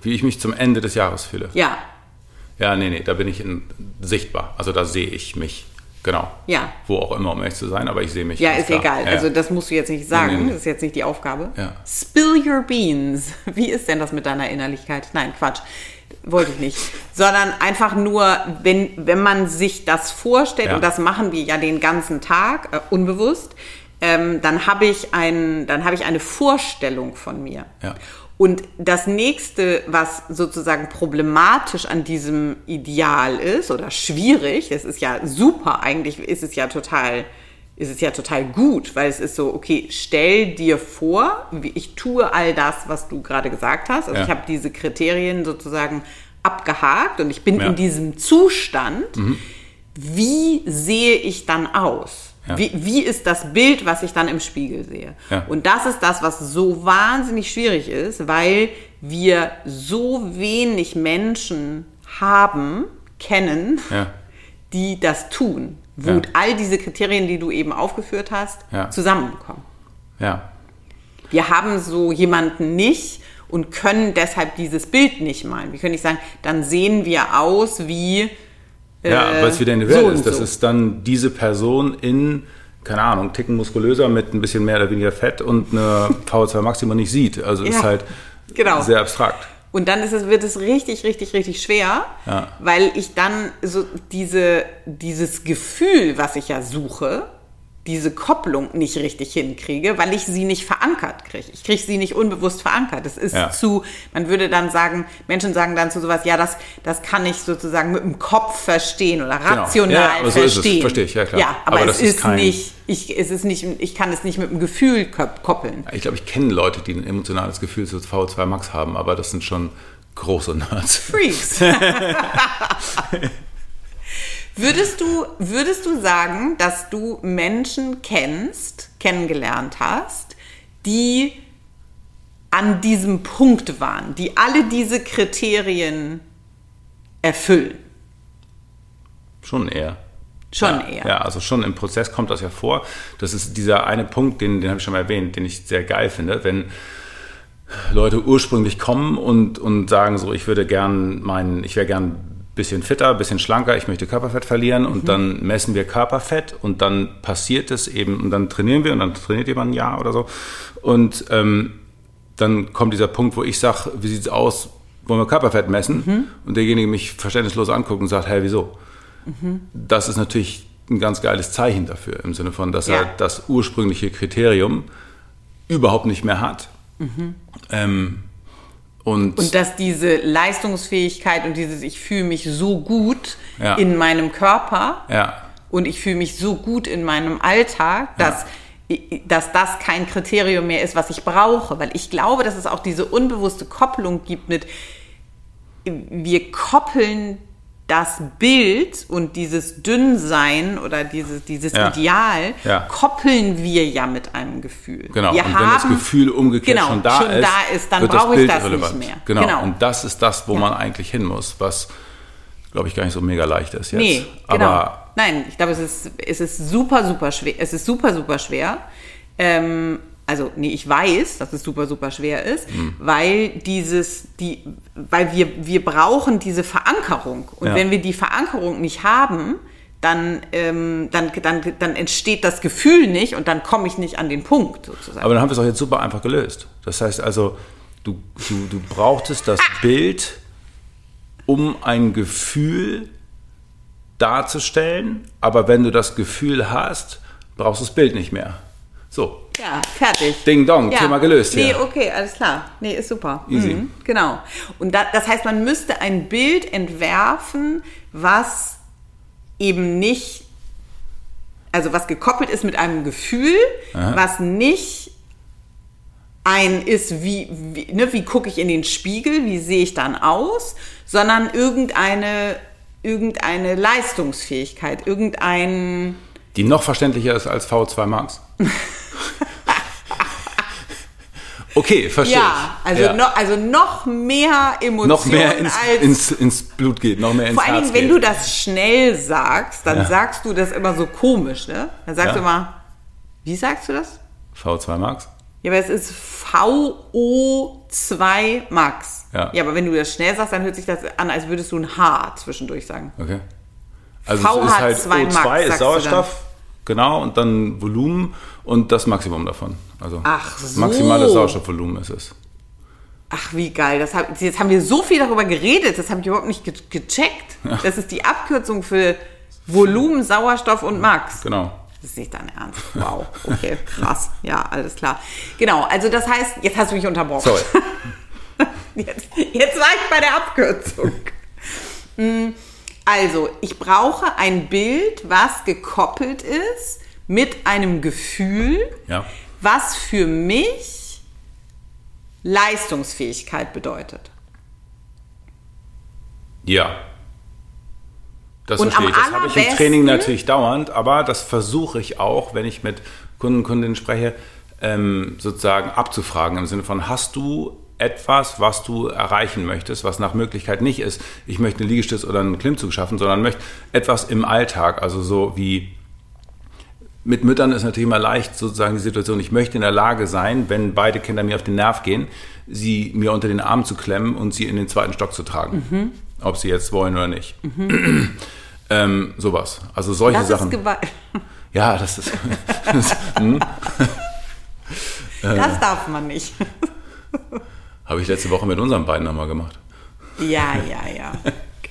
Wie ich mich zum Ende des Jahres fühle. Ja, Ja, nee, nee, da bin ich in, sichtbar. Also da sehe ich mich. Genau. Ja. Wo auch immer, um ehrlich zu sein, aber ich sehe mich. Ja, ist klar. egal. Ja, Also das musst du jetzt nicht sagen. Nee, nee. Das ist jetzt nicht die Aufgabe. Ja. Spill your beans. Wie ist denn das mit deiner Innerlichkeit? Nein, Quatsch. Wollte ich nicht. Sondern einfach nur, wenn, wenn man sich das vorstellt, Ja. und das machen wir ja den ganzen Tag, äh, unbewusst, ähm, dann habe ich, ein, dann habe ich eine Vorstellung von mir. Ja. Und das nächste, was sozusagen problematisch an diesem Ideal ist oder schwierig, das ist ja super, eigentlich ist es ja total, ist es ja total gut, weil es ist so, okay, stell dir vor, wie ich tue all das, was du gerade gesagt hast. Also Ja. ich habe diese Kriterien sozusagen abgehakt und ich bin Ja. in diesem Zustand. Wie sehe ich dann aus? Ja. Wie, wie ist das Bild, was ich dann im Spiegel sehe? Ja. Und das ist das, was so wahnsinnig schwierig ist, weil wir so wenig Menschen haben, kennen, Ja. die das tun, wo Ja. all diese Kriterien, die du eben aufgeführt hast, zusammenkommen. Ja. Wir haben so jemanden nicht und können deshalb dieses Bild nicht malen. Wir können nicht sagen, dann sehen wir aus wie Ja, äh, weil es wieder individuell so ist. Das so. ist dann diese Person in, keine Ahnung, ticken muskulöser mit ein bisschen mehr oder weniger Fett und eine VO2 Max, die man nicht sieht. Also Ja, ist halt genau. sehr abstrakt. Und dann ist es, wird es richtig, richtig, richtig schwer, Ja. weil ich dann so diese, dieses Gefühl, was ich ja suche, diese Kopplung nicht richtig hinkriege, weil ich sie nicht verankert kriege. Ich kriege sie nicht unbewusst verankert. Es ist Ja. zu, man würde dann sagen, Menschen sagen dann zu sowas, ja, das, das kann ich sozusagen mit dem Kopf verstehen oder rational Ja, aber so ist es. verstehen. Verstehe ich, ja, klar. Ja, aber, Aber es das ist nicht, ich, es ist nicht, ich kann es nicht mit dem Gefühl kop- koppeln. Ich glaube, ich kenne Leute, die ein emotionales Gefühl zu VO2 Max haben, aber das sind schon große Nerds. Freaks. würdest, du, würdest du sagen, dass du Menschen kennst, kennengelernt hast, die an diesem Punkt waren, die alle diese Kriterien erfüllen? Schon eher. Schon ja, eher. Ja, also schon im Prozess kommt das ja vor. Das ist dieser eine Punkt, den, den habe ich schon mal erwähnt, den ich sehr geil finde, wenn Leute ursprünglich kommen und, und sagen so, ich würde gern meinen, ich wäre gern bisschen fitter, bisschen schlanker, ich möchte Körperfett verlieren und dann messen wir Körperfett und dann passiert es eben und dann trainieren wir und dann trainiert jemand ein Jahr oder so und ähm, dann kommt dieser Punkt, wo ich sage, wie sieht's aus, wollen wir Körperfett messen? Und derjenige mich verständnislos anguckt und sagt, hey, wieso? Das ist natürlich ein ganz geiles Zeichen dafür, im Sinne von, dass Ja. er das ursprüngliche Kriterium überhaupt nicht mehr hat. Ähm, und, Und dass diese Leistungsfähigkeit und dieses, ich fühle mich so gut Ja. in meinem Körper, ja, und ich fühle mich so gut in meinem Alltag, dass, dass das kein Kriterium mehr ist, was ich brauche. Weil ich glaube, dass es auch diese unbewusste Kopplung gibt mit, wir koppeln das Bild und dieses Dünnsein oder dieses, dieses Ja. Ideal Ja. koppeln wir ja mit einem Gefühl. Genau, wir und wenn das haben- Gefühl umgekehrt genau, schon, da, schon ist, da ist, dann brauche ich Bild das irrelevant. nicht mehr. Genau. Genau. und das ist das, wo man eigentlich hin muss, was, glaube ich, gar nicht so mega leicht ist jetzt. Nee, genau. Aber Nein, ich glaube, es ist, es ist super, super schwer. Es ist super, super schwer. Ähm, also, nee, ich weiß, dass es super, super schwer ist, Hm. weil dieses, die, weil wir, wir brauchen diese Verankerung. Und Ja. wenn wir die Verankerung nicht haben, dann, ähm, dann, dann, dann entsteht das Gefühl nicht und dann komme ich nicht an den Punkt sozusagen. Aber dann haben wir es auch jetzt super einfach gelöst. Das heißt also, du, du, du brauchtest das Bild, um ein Gefühl darzustellen, aber wenn du das Gefühl hast, brauchst du das Bild nicht mehr. So, Ja, fertig. Ding Dong, Thema gelöst Nee, hier. okay, alles klar. Nee, ist super. Easy. Mhm, genau. Und da, das heißt, man müsste ein Bild entwerfen, was eben nicht, also was gekoppelt ist mit einem Gefühl, was nicht ein ist, wie, wie, ne, wie gucke ich in den Spiegel, wie sehe ich dann aus, sondern irgendeine, irgendeine Leistungsfähigkeit, irgendein, Die noch verständlicher ist als V2 Max. okay, verstehe ja, ich. also, Ja. Noch, also noch mehr Emotionen noch mehr ins, als ins, ins Blut geht, noch mehr ins Vor allen Dingen, wenn du das schnell sagst, dann Ja. sagst du das immer so komisch, ne? Dann sagst Ja. du immer, wie sagst du das? V2 Max? Ja, aber es ist VO2 Max. Ja. ja, aber wenn du das schnell sagst, dann hört sich das an, als würdest du ein H zwischendurch sagen. Okay. Also es ist halt VH2 Max, O2 sagst ist Sauerstoff, genau, und dann Volumen und das Maximum davon. Also Ach so. maximales Sauerstoffvolumen ist es. Ach, wie geil. Das hab, jetzt haben wir so viel darüber geredet, das habe ich überhaupt nicht ge gecheckt. Das ist die Abkürzung für Volumen, Sauerstoff und Max. Genau. Das ist nicht dein Ernst. Wow. Okay, krass. Ja, alles klar. Genau, also das heißt, jetzt hast du mich unterbrochen. Sorry. Jetzt, jetzt war ich bei der Abkürzung. Mm, Also, ich brauche ein Bild, was gekoppelt ist mit einem Gefühl, Ja. Was für mich Leistungsfähigkeit bedeutet. Ja. Das Und verstehe ich. Das habe ich im Training natürlich dauernd, aber das versuche ich auch, wenn ich mit Kunden und Kundinnen spreche, ähm, sozusagen abzufragen im Sinne von, hast du etwas, was du erreichen möchtest, was nach Möglichkeit nicht ist, ich möchte eine Liegestütz oder einen Klimmzug schaffen, sondern möchte etwas im Alltag, also so wie mit Müttern ist natürlich immer leicht sozusagen die Situation, ich möchte in der Lage sein, wenn beide Kinder mir auf den Nerv gehen, sie mir unter den Arm zu klemmen und sie in den zweiten Stock zu tragen. Mhm. Ob sie jetzt wollen oder nicht. ähm, sowas. Also solche Das Sachen. ist Gewalt. ja, das ist. das, hm, Das darf man nicht. Habe ich letzte Woche mit unseren beiden nochmal gemacht. Ja, ja, ja.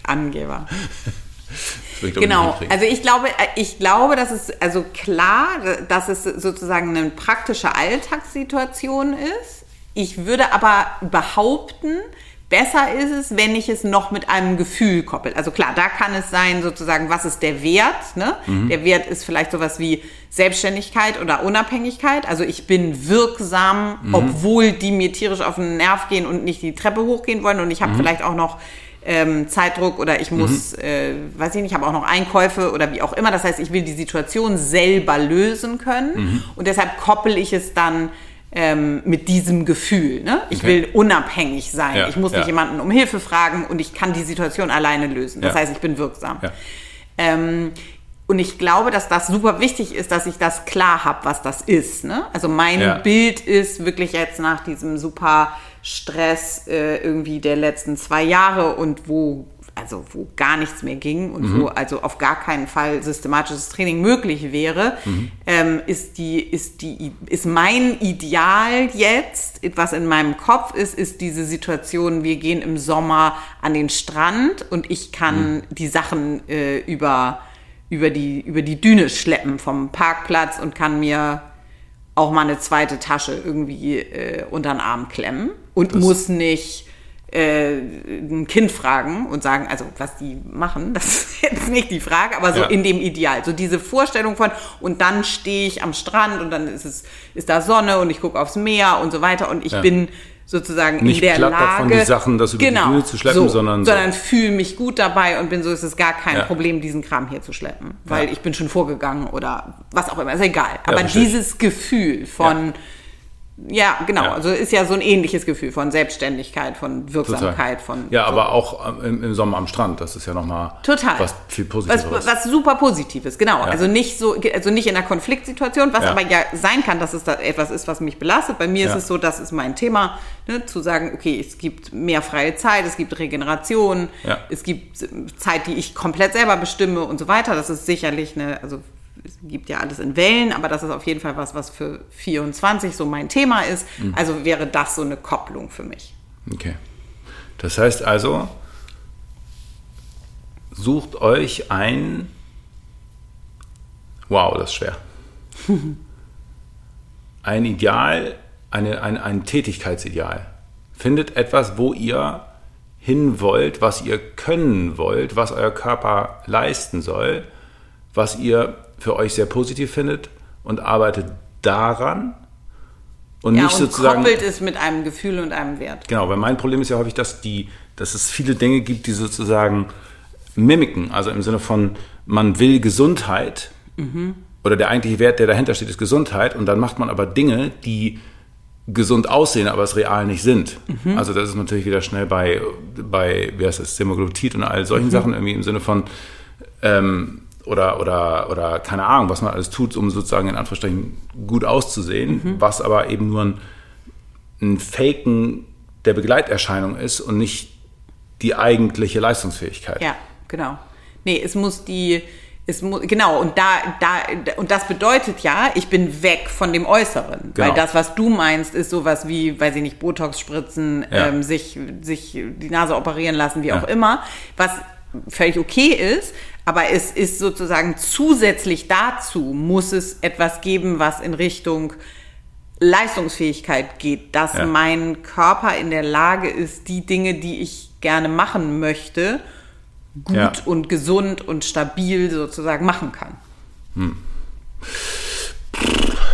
Angeber. Ich, Genau, also ich glaube, ich glaube, dass es also klar, dass es sozusagen eine praktische Alltagssituation ist. Ich würde aber behaupten, besser ist es, wenn ich es noch mit einem Gefühl koppel. Also klar, da kann es sein, sozusagen, was ist der Wert? Ne? Mhm. Der Wert ist vielleicht sowas wie Selbstständigkeit oder Unabhängigkeit. Also ich bin wirksam, Mhm. obwohl die mir tierisch auf den Nerv gehen und nicht die Treppe hochgehen wollen. Und ich Mhm. habe vielleicht auch noch ähm, Zeitdruck oder ich muss, äh, weiß ich nicht, habe auch noch Einkäufe oder wie auch immer. Das heißt, ich will die Situation selber lösen können Mhm. und deshalb koppel ich es dann ähm, mit diesem Gefühl. Ne? Ich Okay. will unabhängig sein. Ja, ich muss nicht ja. jemanden um Hilfe fragen und ich kann die Situation alleine lösen. Das Ja. heißt, ich bin wirksam. Ähm, und ich glaube, dass das super wichtig ist, dass ich das klar habe, was das ist. Ne? Also mein. Bild ist wirklich jetzt nach diesem super Stress äh, irgendwie der letzten zwei Jahre und wo also wo gar nichts mehr ging und Mhm. wo also auf gar keinen Fall systematisches Training möglich wäre, Mhm. ähm, ist die ist die ist mein Ideal jetzt, was in meinem Kopf ist, ist diese Situation. Wir gehen im Sommer an den Strand und ich kann Mhm. die Sachen äh, über über die über die Düne schleppen vom Parkplatz und kann mir auch mal eine zweite Tasche irgendwie äh, unter den Arm klemmen und muss nicht äh, ein Kind fragen und sagen, also was die machen, das ist jetzt nicht die Frage, aber so Ja. in dem Ideal. So diese Vorstellung von, und dann stehe ich am Strand und dann ist es, ist da Sonne und ich gucke aufs Meer und so weiter und ich Ja. bin sozusagen Nicht in der Lage, davon, die Sachen, das über die genau, Bühne zu schleppen, so, sondern so. sondern fühle mich gut dabei und bin so, ist es gar kein Ja. Problem, diesen Kram hier zu schleppen, weil ich bin schon vorgegangen oder was auch immer, ist egal. Aber dieses Gefühl von, ja, genau, Ja. also ist ja so ein ähnliches Gefühl von Selbstständigkeit, von Wirksamkeit, von Ja, so. aber auch im, im Sommer am Strand, das ist ja nochmal Total. was viel was, Positiveres. was super Positives, genau. Also nicht so, also nicht in einer Konfliktsituation, was Ja. aber ja sein kann, dass es da etwas ist, was mich belastet. Bei mir Ja. ist es so, das ist mein Thema, ne, zu sagen, okay, es gibt mehr freie Zeit, es gibt Regeneration, Ja. es gibt Zeit, die ich komplett selber bestimme und so weiter. Das ist sicherlich eine, also es gibt ja alles in Wellen, aber das ist auf jeden Fall was, was für 24 so mein Thema ist. Mhm. Also wäre das so eine Kopplung für mich. Okay. Das heißt also, sucht euch ein. Wow, das ist schwer. Ein Ideal, eine, ein, ein Tätigkeitsideal. Findet etwas, wo ihr hin wollt, was ihr können wollt, was euer Körper leisten soll, was ihr für euch sehr positiv findet und arbeitet daran und Ja, nicht und sozusagen. koppelt es mit einem Gefühl und einem Wert. Genau, weil mein Problem ist ja häufig, dass, die, dass es viele Dinge gibt, die sozusagen mimiken. Also im Sinne von, man will Gesundheit oder der eigentliche Wert, der dahinter steht, ist Gesundheit und dann macht man aber Dinge, die gesund aussehen, aber es real nicht sind. Also das ist natürlich wieder schnell bei, bei wie heißt das, Semaglutid und all solchen Sachen irgendwie im Sinne von ähm, oder, oder, oder keine Ahnung, was man alles tut, um sozusagen in Anführungsstrichen gut auszusehen, was aber eben nur ein, ein Faken der Begleiterscheinung ist und nicht die eigentliche Leistungsfähigkeit. Ja, genau. Nee, es muss die, es muss, genau, und da, da, und das bedeutet ja, ich bin weg von dem Äußeren. Genau. Weil das, was du meinst, ist sowas wie, weiß ich nicht, Botox spritzen, Ja. ähm, sich, sich die Nase operieren lassen, wie Ja. auch immer, was völlig okay ist, aber es ist sozusagen zusätzlich dazu muss es etwas geben, was in Richtung Leistungsfähigkeit geht, dass Ja. mein Körper in der Lage ist, die Dinge, die ich gerne machen möchte, gut Ja. und gesund und stabil sozusagen machen kann.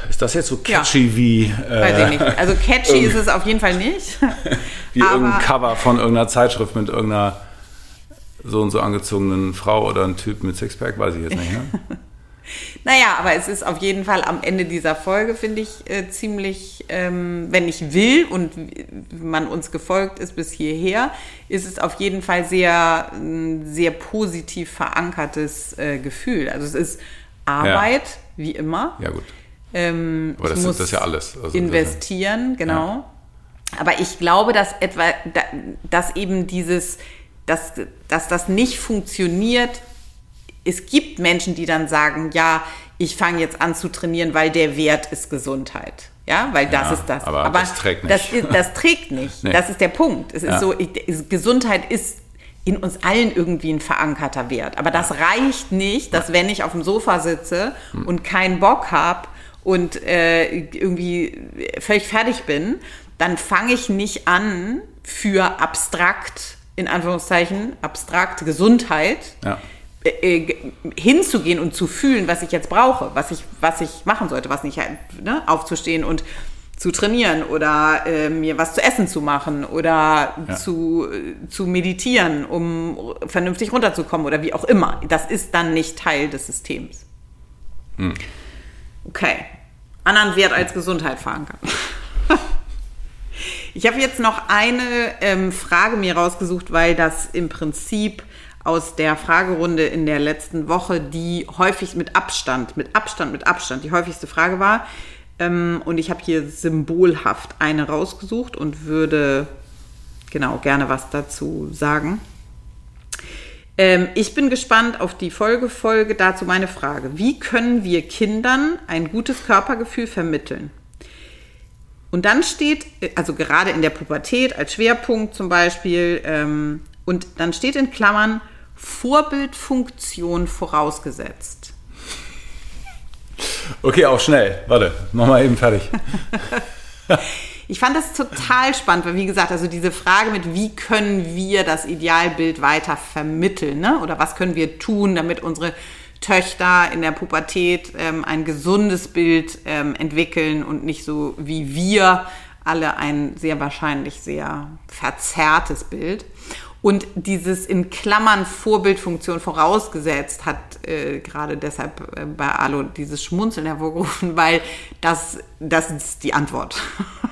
Ist das jetzt so Ja. catchy wie, Weiß äh, ich nicht. Also catchy ist es auf jeden Fall nicht. wie irgendein Cover von irgendeiner Zeitschrift mit irgendeiner so und so angezogenen Frau oder ein Typ mit Sixpack, weiß ich jetzt nicht. Ne? Naja, aber es ist auf jeden Fall am Ende dieser Folge, finde ich, äh, ziemlich, ähm, wenn ich will und man uns gefolgt ist bis hierher, ist es auf jeden Fall sehr, sehr positiv verankertes äh, Gefühl. Also es ist Arbeit, wie immer. Ja gut. Ähm, Aber das ist- das ja alles. Also investieren, genau. Aber ich glaube, dass etwa, da- dass eben dieses, dass, dass das nicht funktioniert. Es gibt Menschen, die dann sagen, ja, ich fange jetzt an zu trainieren, weil der Wert ist Gesundheit. Ja, weil das Ja, ist das. aber das trägt nicht. Das, ist, das trägt nicht. Nee. Das ist der Punkt. Es ist Ja. so, ich, es- Gesundheit ist in uns allen irgendwie ein verankerter Wert. Aber das reicht nicht, dass wenn ich auf dem Sofa sitze Hm. und keinen Bock habe und äh, irgendwie völlig fertig bin, dann fange ich nicht an, für abstrakt, in Anführungszeichen, abstrakt Gesundheit Ja. äh, äh, hinzugehen und zu fühlen, was ich jetzt brauche, was ich, was ich machen sollte, was nicht ne, aufzustehen und zu trainieren oder äh, mir was zu essen zu machen oder Ja. zu, äh, zu meditieren, um vernünftig runterzukommen oder wie auch immer. Das ist dann nicht Teil des Systems. Okay. Anderen Wert als Gesundheit verankern. Ich habe jetzt noch eine ähm, Frage mir rausgesucht, weil das im Prinzip aus der Fragerunde in der letzten Woche die häufig mit Abstand, mit Abstand, mit Abstand die häufigste Frage war. Ähm, und ich habe hier symbolhaft eine rausgesucht und würde genau gerne was dazu sagen. Ähm, ich bin gespannt auf die Folgefolge. Dazu meine Frage. Wie können wir Kindern ein gutes Körpergefühl vermitteln? Und dann steht, also gerade in der Pubertät als Schwerpunkt zum Beispiel, ähm, und dann steht in Klammern Vorbildfunktion vorausgesetzt. Okay, auch schnell. Warte, mach mal eben fertig. Ich fand das total spannend, weil wie gesagt, also diese Frage mit, wie können wir das Idealbild weiter vermitteln, ne? oder was können wir tun, damit unsere Töchter in der Pubertät ähm, ein gesundes Bild ähm, entwickeln und nicht so wie wir alle ein sehr wahrscheinlich sehr verzerrtes Bild. Und dieses in Klammern Vorbildfunktion vorausgesetzt hat äh, gerade deshalb äh, bei Alo dieses Schmunzeln hervorgerufen, weil das, das ist die Antwort.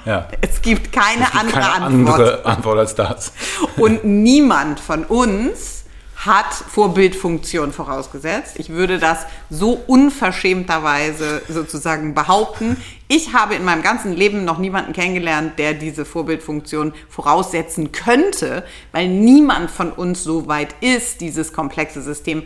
Ja. Es gibt keine, es gibt andere, keine Antwort. andere Antwort als das. Und niemand von uns hat Vorbildfunktion vorausgesetzt. Ich würde das so unverschämterweise sozusagen behaupten. Ich habe in meinem ganzen Leben noch niemanden kennengelernt, der diese Vorbildfunktion voraussetzen könnte, weil niemand von uns so weit ist, dieses komplexe System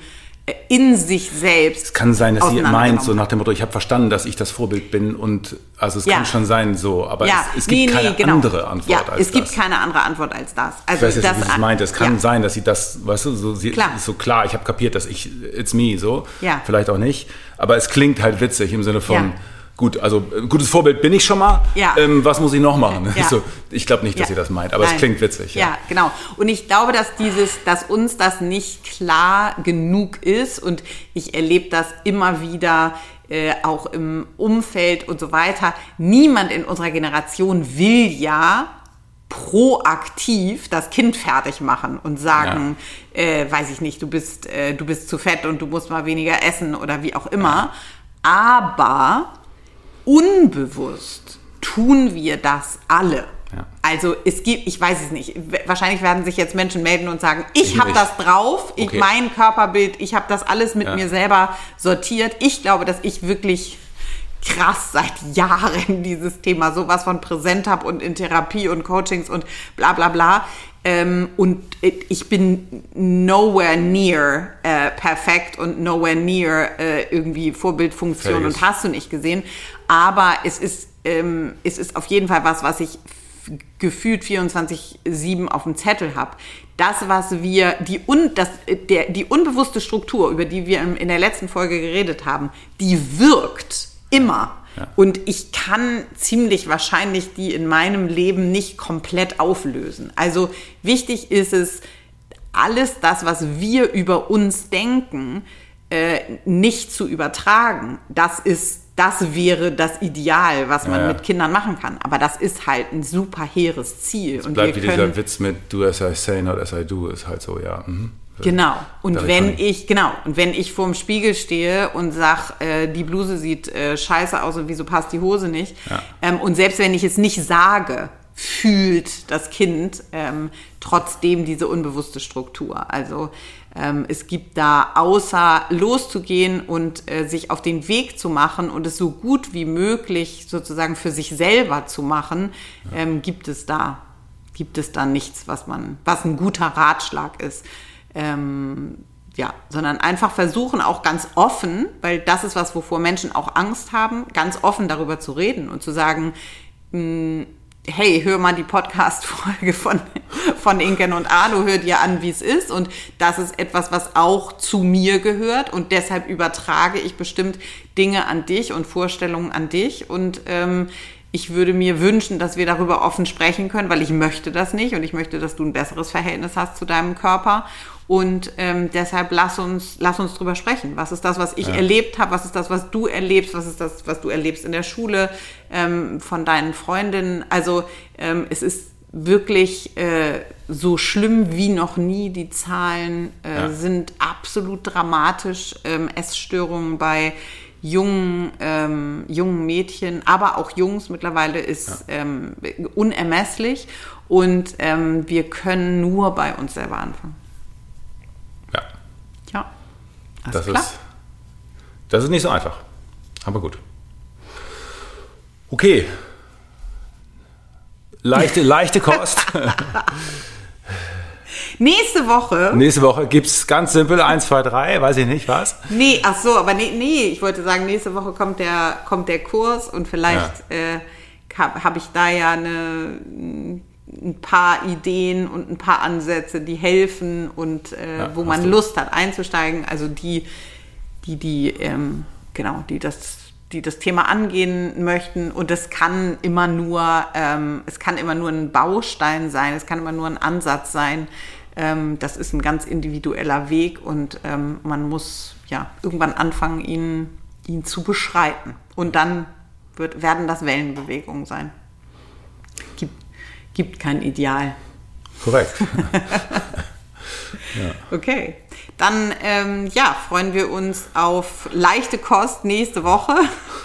in sich selbst. Es kann sein, dass sie meint, so nach dem Motto, ich habe verstanden, dass ich das Vorbild bin und also es ja. kann schon sein so, aber ja. es, es, gibt nee, keine nee, genau. andere Antwort ja, als es gibt keine andere Antwort als das. Also ich weiß jetzt, das, wie sie es meint. Es kann sein, dass sie das, weißt du, so, sie, klar. ist so klar, ich habe kapiert, dass ich, it's me, so. Ja. Vielleicht auch nicht, aber es klingt halt witzig im Sinne von, gut, also ein gutes Vorbild bin ich schon mal. Ja. Ähm, was muss ich noch machen? Ja. So, ich glaube nicht, dass ja. ihr das meint, aber Nein. es klingt witzig. Ja. ja, genau. Und ich glaube, dass dieses, dass uns das nicht klar genug ist und ich erlebe das immer wieder äh, auch im Umfeld und so weiter. Niemand in unserer Generation will ja proaktiv das Kind fertig machen und sagen, ja. äh, weiß ich nicht, du bist, äh, du bist zu fett und du musst mal weniger essen oder wie auch immer. Aber unbewusst tun wir das alle. Ja. Also es gibt, ich weiß es nicht, wahrscheinlich werden sich jetzt Menschen melden und sagen, ich habe das drauf, ich okay. mein Körperbild, ich habe das alles mit ja. mir selber sortiert. Ich glaube, dass ich wirklich krass seit Jahren dieses Thema sowas von präsent habe und in Therapie und Coachings und bla bla bla. Ähm, und ich bin nowhere near äh, perfekt und nowhere near äh, irgendwie Vorbildfunktion Fähig. und hast du nicht gesehen. Aber es ist, ähm, es ist auf jeden Fall was, was ich gefühlt 24-7 auf dem Zettel habe. Das, was wir, die, un, das, der, die unbewusste Struktur, über die wir in der letzten Folge geredet haben, die wirkt immer. Ja. Und ich kann ziemlich wahrscheinlich die in meinem Leben nicht komplett auflösen. Also wichtig ist es, alles das, was wir über uns denken, äh, nicht zu übertragen. Das ist das wäre das Ideal, was man ja, ja. mit Kindern machen kann. Aber das ist halt ein super hehres Ziel. Es bleibt wie dieser Witz mit do as I say, not as I do, ist halt so, ja. Mhm. Genau. Und wenn ich, genau, und wenn ich vorm Spiegel stehe und sag, äh, die Bluse sieht äh, scheiße aus und wieso passt die Hose nicht, ja. ähm, und selbst wenn ich es nicht sage, fühlt das Kind ähm, trotzdem diese unbewusste Struktur. Also ähm, es gibt da, außer loszugehen und äh, sich auf den Weg zu machen und es so gut wie möglich sozusagen für sich selber zu machen, ja. ähm, gibt es da, gibt es da nichts, was man, was ein guter Ratschlag ist. Ähm, ja, sondern einfach versuchen, auch ganz offen, weil das ist was, wovor Menschen auch Angst haben, ganz offen darüber zu reden und zu sagen, mh, hm, hey, hör mal die Podcast-Folge von, von Inken und Ado, hör dir an, wie es ist. Und das ist etwas, was auch zu mir gehört. Und deshalb übertrage ich bestimmt Dinge an dich und Vorstellungen an dich. Und ähm, ich würde mir wünschen, dass wir darüber offen sprechen können, weil ich möchte das nicht und ich möchte, dass du ein besseres Verhältnis hast zu deinem Körper. Und ähm, deshalb lass uns, lass uns drüber sprechen. Was ist das, was ich ja. erlebt habe? Was ist das, was du erlebst? Was ist das, was du erlebst in der Schule ähm, von deinen Freundinnen? Also ähm, es ist wirklich äh, so schlimm wie noch nie. Die Zahlen äh, ja. sind absolut dramatisch. Ähm, Essstörungen bei jungen, ähm, jungen Mädchen, aber auch Jungs mittlerweile ist ja. ähm, unermesslich. Und ähm, wir können nur bei uns selber anfangen. Das ist das ist nicht so einfach. Aber gut. Okay. Leichte, leichte Kost. Nächste Woche. Nächste Woche gibt es ganz simpel 1, 2, 3, weiß ich nicht, was? Nee, ach so, aber nee, nee, ich wollte sagen, nächste Woche kommt der, kommt der Kurs und vielleicht ja. äh, habe hab ich da ja eine ein paar Ideen und ein paar Ansätze, die helfen und äh, ja, wo man du. Lust hat einzusteigen. Also die, die, die, ähm, genau, die das, die das Thema angehen möchten. Und es kann immer nur, ähm, es kann immer nur ein Baustein sein, es kann immer nur ein Ansatz sein. Ähm, das ist ein ganz individueller Weg und ähm, man muss ja irgendwann anfangen, ihn, ihn zu beschreiten. Und dann wird, werden das Wellenbewegungen sein. gibt kein Ideal. Korrekt. Okay, dann ähm, ja, freuen wir uns auf leichte Kost nächste Woche.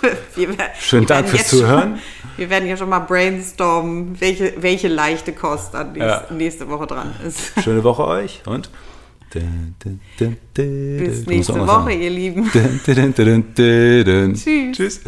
Wir, Schönen Dank werden fürs Zuhören. Schon, wir werden ja schon mal brainstormen, welche, welche leichte Kost an nächste, Ja. nächste Woche dran ist. Schöne Woche euch und Bis nächste Woche, ihr Lieben. Tschüss. Tschüss.